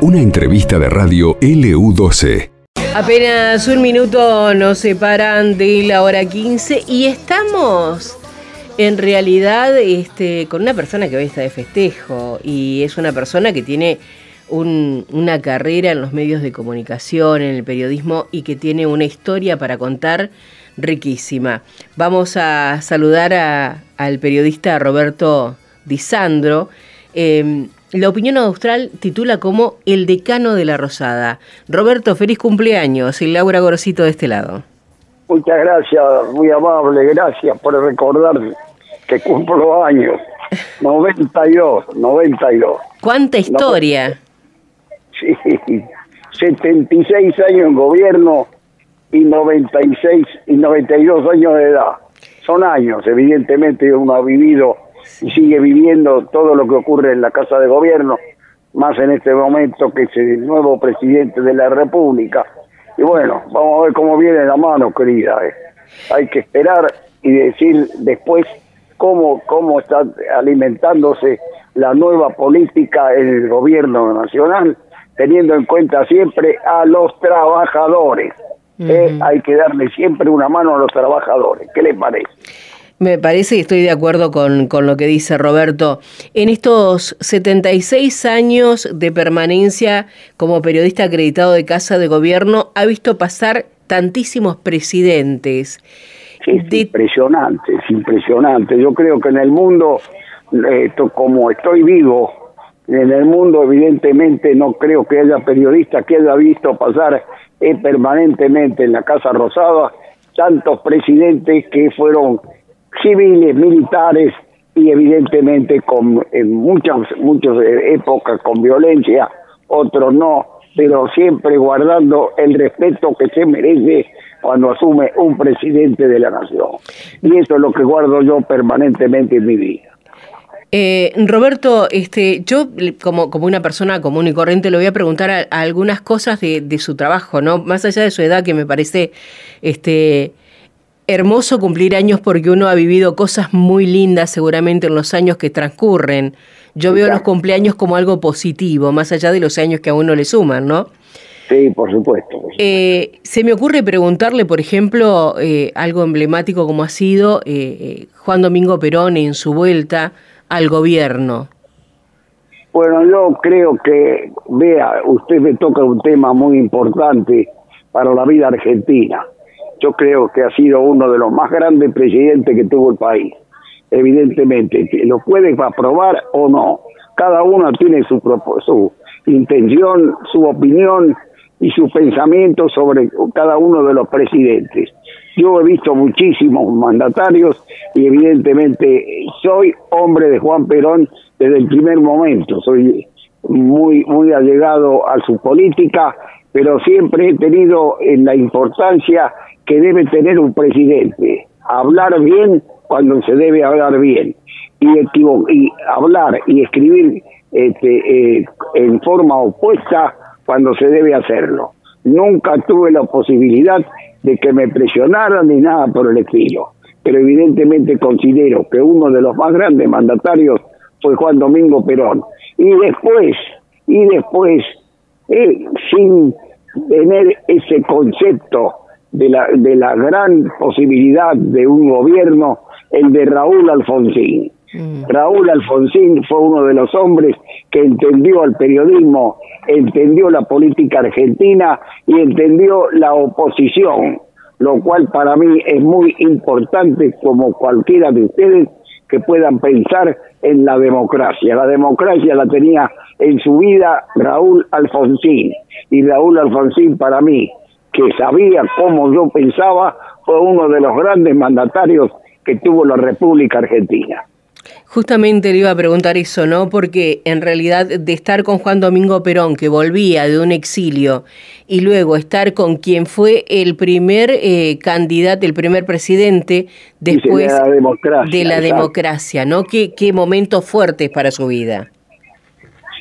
Una entrevista de radio LU12. Apenas un minuto nos separan de la hora 15 y estamos en realidad este, con una persona que hoy está de festejo y es una persona que tiene una carrera en los medios de comunicación, en el periodismo y que tiene una historia para contar riquísima. Vamos a saludar al periodista Roberto Disandro. Em, la opinión austral titula como El decano de la Rosada. Roberto, feliz cumpleaños y Laura Gorosito de este lado. Muchas gracias, muy amable, gracias por recordar que cumplo años. 92, 92. ¿Cuánta historia? sí, 76 años en gobierno y 96 y 92 años de edad. Son años, evidentemente uno ha vivido y sigue viviendo todo lo que ocurre en la Casa de Gobierno, más en este momento que es el nuevo presidente de la República. Y bueno, vamos a ver cómo viene la mano, querida. Eh. Hay que esperar y decir después cómo, cómo está alimentándose la nueva política en el gobierno nacional, teniendo en cuenta siempre a los trabajadores. Eh, hay que darle siempre una mano a los trabajadores. ¿Qué les parece? Me parece y estoy de acuerdo con, con, lo que dice Roberto. En estos 76 años de permanencia como periodista acreditado de Casa de Gobierno, ha visto pasar tantísimos presidentes. Es impresionante, es impresionante. Yo creo que en el mundo, como estoy vivo, en el mundo evidentemente no creo que haya periodista que haya visto pasar eh, permanentemente en la Casa Rosada tantos presidentes que fueron civiles, militares y evidentemente con en muchas muchas épocas con violencia, otros no, pero siempre guardando el respeto que se merece cuando asume un presidente de la nación. Y eso es lo que guardo yo permanentemente en mi vida. Eh, Roberto, este, yo como, como una persona común y corriente le voy a preguntar algunas cosas de, de, su trabajo, ¿no? Más allá de su edad, que me parece este, hermoso cumplir años porque uno ha vivido cosas muy lindas seguramente en los años que transcurren. Yo veo los cumpleaños como algo positivo, más allá de los años que a uno le suman, ¿no? Sí, por supuesto. Eh, se me ocurre preguntarle, por ejemplo, eh, algo emblemático como ha sido eh, Juan Domingo Perón en su vuelta al gobierno. Bueno, yo creo que, vea, usted me toca un tema muy importante para la vida argentina yo creo que ha sido uno de los más grandes presidentes que tuvo el país. Evidentemente, lo puede aprobar o no. Cada uno tiene su, su intención, su opinión y su pensamiento sobre cada uno de los presidentes. Yo he visto muchísimos mandatarios y evidentemente soy hombre de Juan Perón desde el primer momento. Soy muy muy allegado a su política, pero siempre he tenido en la importancia que debe tener un presidente. Hablar bien cuando se debe hablar bien. Y, y hablar y escribir este, eh, en forma opuesta cuando se debe hacerlo. Nunca tuve la posibilidad de que me presionaran ni nada por el estilo. Pero evidentemente considero que uno de los más grandes mandatarios fue Juan Domingo Perón. Y después, y después, eh, sin tener ese concepto de la, de la gran posibilidad de un gobierno, el de Raúl Alfonsín. Mm. Raúl Alfonsín fue uno de los hombres que entendió al periodismo, entendió la política argentina y entendió la oposición, lo cual para mí es muy importante como cualquiera de ustedes que puedan pensar en la democracia. La democracia la tenía en su vida Raúl Alfonsín y Raúl Alfonsín para mí que sabía cómo yo pensaba, fue uno de los grandes mandatarios que tuvo la República Argentina. Justamente le iba a preguntar eso, ¿no? Porque en realidad de estar con Juan Domingo Perón, que volvía de un exilio, y luego estar con quien fue el primer eh, candidato, el primer presidente después de la democracia, de la democracia ¿no? ¿Qué, qué momentos fuertes para su vida.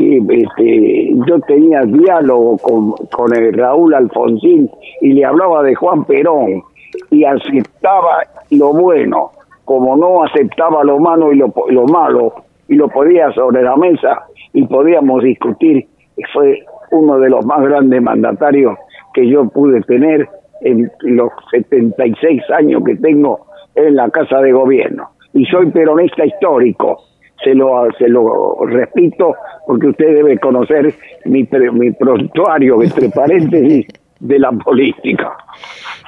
Sí, este, yo tenía diálogo con, con el Raúl Alfonsín y le hablaba de Juan Perón y aceptaba lo bueno, como no aceptaba lo malo y lo, lo malo, y lo podía sobre la mesa y podíamos discutir. Fue uno de los más grandes mandatarios que yo pude tener en los 76 años que tengo en la Casa de Gobierno. Y soy peronista histórico, se lo, se lo repito porque usted debe conocer mi, mi prontuario, entre paréntesis, de la política.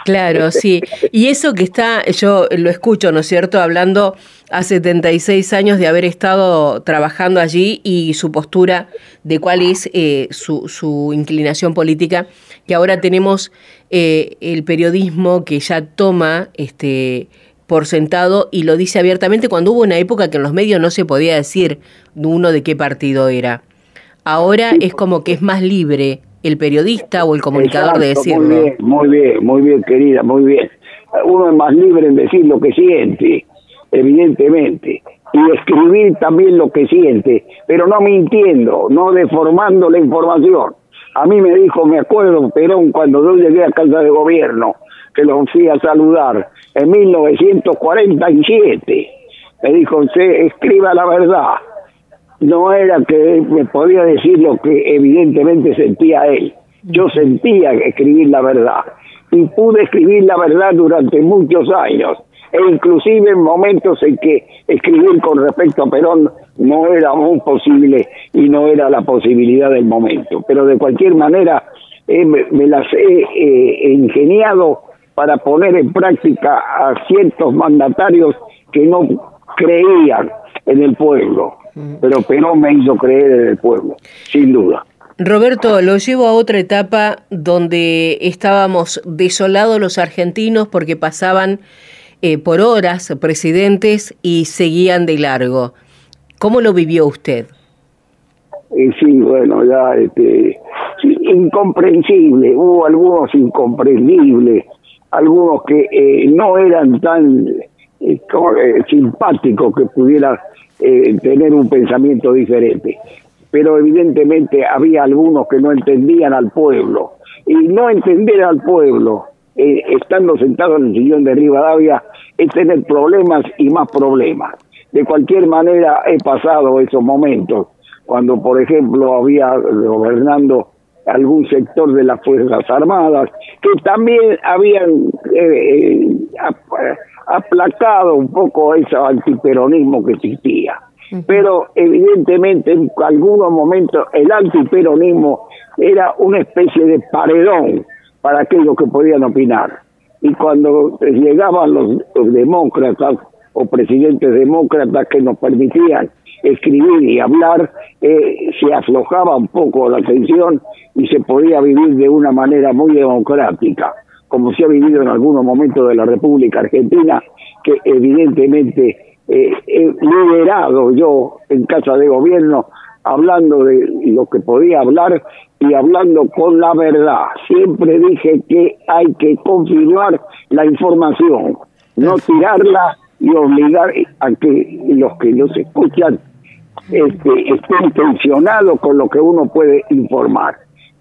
Claro, sí. Y eso que está, yo lo escucho, ¿no es cierto?, hablando a 76 años de haber estado trabajando allí y su postura de cuál es eh, su, su, inclinación política, que ahora tenemos eh, el periodismo que ya toma este por sentado y lo dice abiertamente cuando hubo una época que en los medios no se podía decir uno de qué partido era. Ahora es como que es más libre el periodista o el comunicador de decirlo. Muy bien, muy bien, muy bien, querida, muy bien. Uno es más libre en decir lo que siente, evidentemente, y escribir también lo que siente, pero no mintiendo, no deformando la información. A mí me dijo, me acuerdo, Perón, cuando yo llegué a casa de gobierno, que lo fui a saludar en 1947, me dijo, usted escriba la verdad no era que me podía decir lo que evidentemente sentía él. Yo sentía escribir la verdad. Y pude escribir la verdad durante muchos años. E inclusive en momentos en que escribir con respecto a Perón no era aún posible y no era la posibilidad del momento. Pero de cualquier manera eh, me, las he eh, ingeniado para poner en práctica a ciertos mandatarios que no creían en el pueblo pero Perón me hizo creer en el pueblo, sin duda. Roberto, lo llevo a otra etapa donde estábamos desolados los argentinos porque pasaban eh, por horas presidentes y seguían de largo. ¿Cómo lo vivió usted? Eh, sí, bueno, ya este, incomprensible. Hubo algunos incomprendibles, algunos que eh, no eran tan simpáticos que pudiera eh, tener un pensamiento diferente. Pero evidentemente había algunos que no entendían al pueblo. Y no entender al pueblo, eh, estando sentado en el sillón de Rivadavia, es tener problemas y más problemas. De cualquier manera he pasado esos momentos, cuando por ejemplo había gobernando algún sector de las Fuerzas Armadas, que también habían eh, aplacado un poco ese antiperonismo que existía. Pero evidentemente en algunos momentos el antiperonismo era una especie de paredón para aquellos que podían opinar. Y cuando llegaban los, demócratas o presidentes demócratas que nos permitían escribir y hablar, eh, se aflojaba un poco la tensión y se podía vivir de una manera muy democrática como se ha vivido en algunos momentos de la República Argentina, que evidentemente eh, he liderado yo en casa de gobierno hablando de lo que podía hablar y hablando con la verdad. Siempre dije que hay que confirmar la información, no tirarla y obligar a que los que nos escuchan este, estén tensionados con lo que uno puede informar.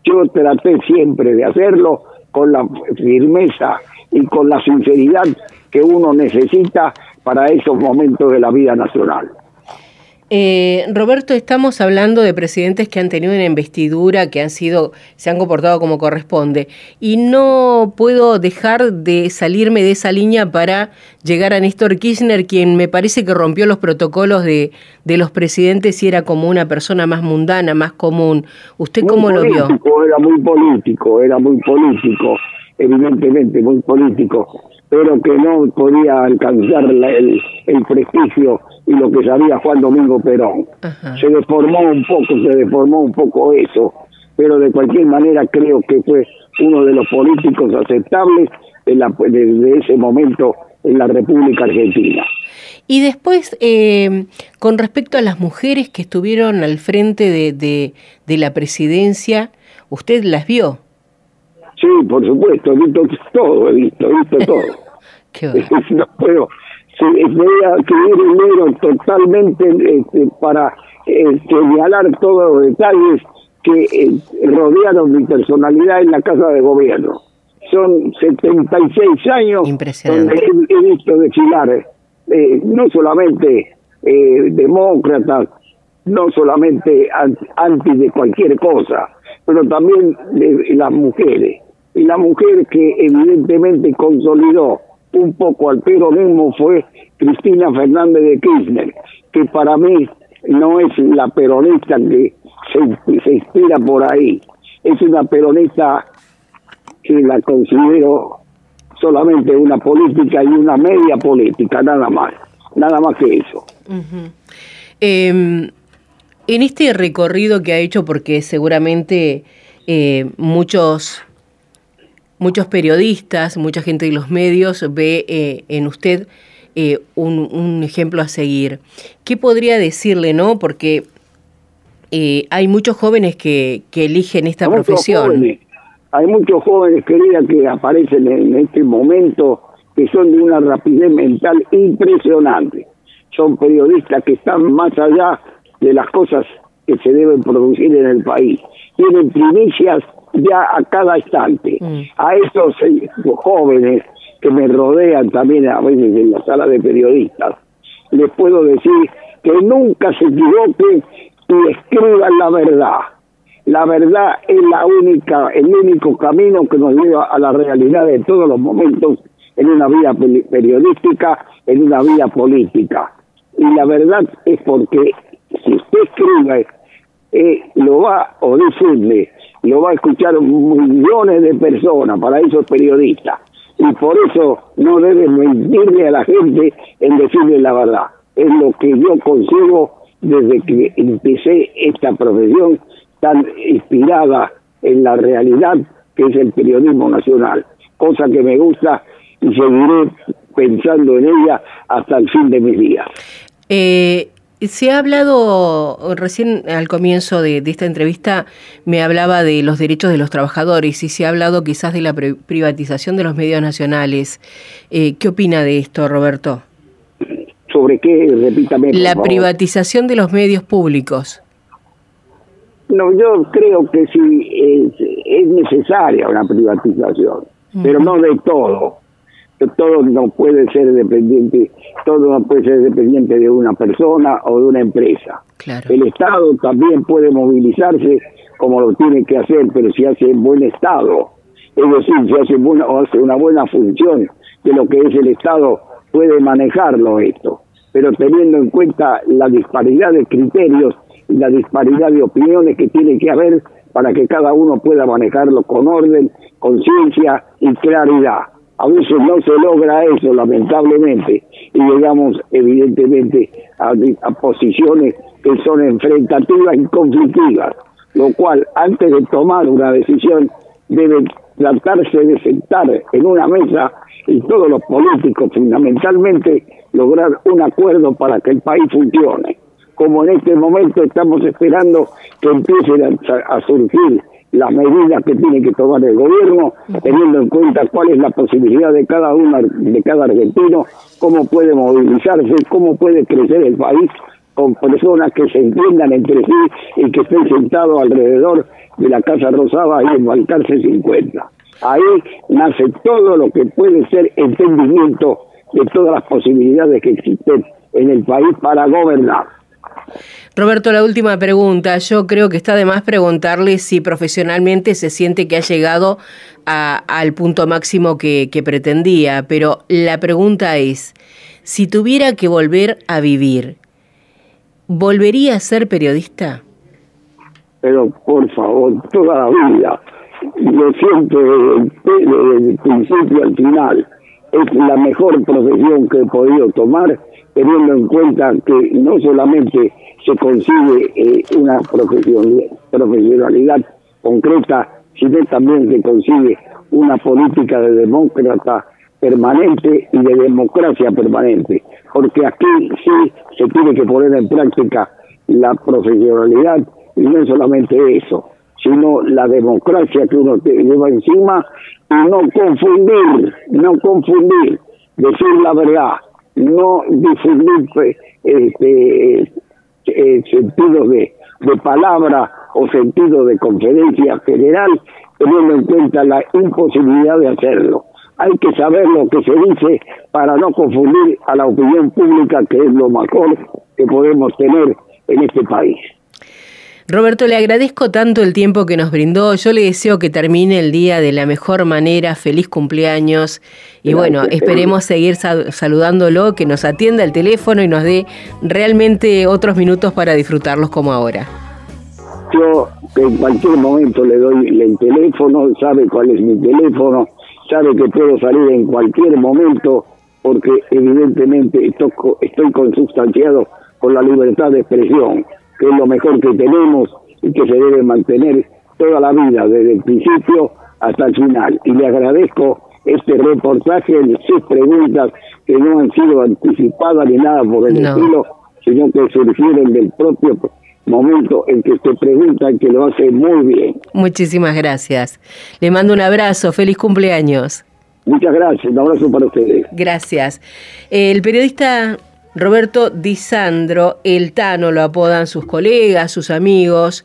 Yo traté siempre de hacerlo con la firmeza y con la sinceridad que uno necesita para esos momentos de la vida nacional. Eh, Roberto, estamos hablando de presidentes que han tenido una investidura, que han sido, se han comportado como corresponde, y no puedo dejar de salirme de esa línea para llegar a Néstor Kirchner, quien me parece que rompió los protocolos de, de los presidentes y era como una persona más mundana, más común. ¿Usted cómo lo vio? Era muy político, era muy político, evidentemente muy político, pero que no podía alcanzar el, el prestigio y lo que sabía Juan Domingo Perón. Se deformó un poco, se deformó un poco eso, pero de cualquier manera creo que fue uno de los políticos aceptables desde ese momento en la República Argentina. Y después, eh, con respecto a las mujeres que estuvieron al frente de, de, la presidencia, ¿usted las vio? Sí, por supuesto, he visto todo, he visto, he visto todo. Qué no puedo, se voy a escribir totalmente este, para eh, señalar todos los detalles que eh, rodearon mi personalidad en la Casa de Gobierno. Son 76 años donde he, visto desfilar eh, no solamente eh, demócratas, no solamente anti de cualquier cosa, pero también de las mujeres. Y la mujer que evidentemente consolidó un poco al peronismo fue Cristina Fernández de Kirchner, que para mí no es la peronista que se, inspira por ahí, es una peronista que la considero solamente una política y una media política, nada más, nada más que eso. Em, en este recorrido que ha hecho, porque seguramente eh, muchos muchos periodistas, mucha gente de los medios ve eh, en usted eh, un, ejemplo a seguir. ¿Qué podría decirle, no? Porque hay muchos jóvenes que, que eligen esta profesión hay muchos jóvenes, queridas, que aparecen en este momento que son de una rapidez mental impresionante. Son periodistas que están más allá de las cosas que se deben producir en el país. Tienen primicias ya a cada instante. Mm. A estos eh, jóvenes que me rodean también a veces en la sala de periodistas, les puedo decir que nunca se equivoquen y escriban la verdad la verdad es la única, el único camino que nos lleva a la realidad de todos los momentos en una vida periodística, en una vida política. Y la verdad es porque si usted escribe, eh, lo va, o decirle, lo va a escuchar millones de personas, para esos periodistas. Y por eso no debe mentirle a la gente en decirle la verdad. Es lo que yo consigo desde que empecé esta profesión tan inspirada en la realidad que es el periodismo nacional, cosa que me gusta y seguiré pensando en ella hasta el fin de mis días. Eh, se ha hablado, recién al comienzo de, esta entrevista me hablaba de los derechos de los trabajadores y se ha hablado quizás de la privatización de los medios nacionales. Eh, ¿Qué opina de esto, Roberto? ¿Sobre qué? Repítame. la privatización de los medios públicos. No, yo creo que sí es, necesaria una privatización, pero no de todo. Todo no puede ser dependiente, todo no puede ser dependiente de una persona o de una empresa. El Estado también puede movilizarse como lo tiene que hacer, pero si hace buen Estado, es decir, si hace, buena, hace una buena función de lo que es el Estado, puede manejarlo esto. Pero teniendo en cuenta la disparidad de criterios la disparidad de opiniones que tiene que haber para que cada uno pueda manejarlo con orden, conciencia y claridad. A veces no se logra eso, lamentablemente, y llegamos evidentemente a, posiciones que son enfrentativas y conflictivas, lo cual antes de tomar una decisión debe tratarse de sentar en una mesa y todos los políticos fundamentalmente lograr un acuerdo para que el país funcione como en este momento estamos esperando que empiecen a, surgir las medidas que tiene que tomar el gobierno, teniendo en cuenta cuál es la posibilidad de cada uno, de cada argentino, cómo puede movilizarse, cómo puede crecer el país con personas que se entiendan entre sí y que estén sentados alrededor de la Casa Rosada y en Balcarce 50. Ahí nace todo lo que puede ser entendimiento de todas las posibilidades que existen en el país para gobernar. Roberto, la última pregunta. Yo creo que está de más preguntarle si profesionalmente se siente que ha llegado al punto máximo que, pretendía, pero la pregunta es, si tuviera que volver a vivir, ¿volvería a ser periodista? Pero por favor, toda la vida, lo siento desde el principio al final, es la mejor profesión que he podido tomar teniendo en cuenta que no solamente se consigue eh, una profesionalidad concreta, sino también se consigue una política de demócrata permanente y de democracia permanente, porque aquí sí se tiene que poner en práctica la profesionalidad y no solamente eso, sino la democracia que uno lleva encima y no confundir, no confundir, decir la verdad, no pues, este, eh, sentidos de, de palabra o sentido de conferencia general, teniendo en cuenta la imposibilidad de hacerlo. Hay que saber lo que se dice para no confundir a la opinión pública, que es lo mejor que podemos tener en este país. Roberto, le agradezco tanto el tiempo que nos brindó. Yo le deseo que termine el día de la mejor manera. Feliz cumpleaños. Y bueno, esperemos seguir saludándolo, que nos atienda el teléfono y nos dé realmente otros minutos para disfrutarlos como ahora. Yo en cualquier momento le doy el teléfono, sabe cuál es mi teléfono, sabe que puedo salir en cualquier momento porque evidentemente estoy consustanciado con la libertad de expresión que es lo mejor que tenemos y que se debe mantener toda la vida, desde el principio hasta el final. Y le agradezco este reportaje, sus preguntas que no han sido anticipadas ni nada por el estilo, sino que surgieron del propio momento en que se pregunta y que lo hace muy bien. Muchísimas gracias. Le mando un abrazo, feliz cumpleaños. Muchas gracias, un abrazo para ustedes. Gracias. El periodista Roberto Di Sandro, el Tano lo apodan sus colegas, sus amigos.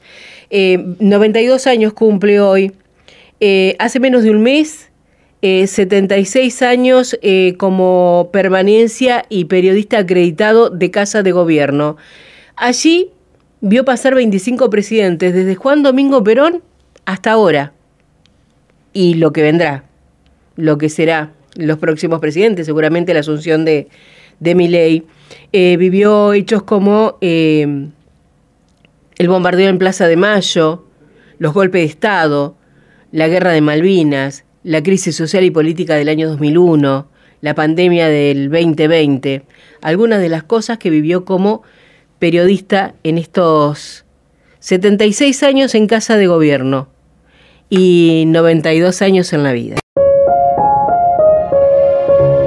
92 eh, años cumple hoy. Eh, hace menos de un mes, 76 eh, años como permanencia y periodista acreditado de Casa de Gobierno. Allí vio pasar 25 presidentes, desde Juan Domingo Perón hasta ahora. Y lo que vendrá, lo que será los próximos presidentes, seguramente la asunción de, de Miley. Eh, vivió hechos como eh, el bombardeo en Plaza de Mayo, los golpes de Estado, la guerra de Malvinas, la crisis social y política del año 2001, la pandemia del 2020, algunas de las cosas que vivió como periodista en estos 76 años en casa de gobierno y 92 años en la vida.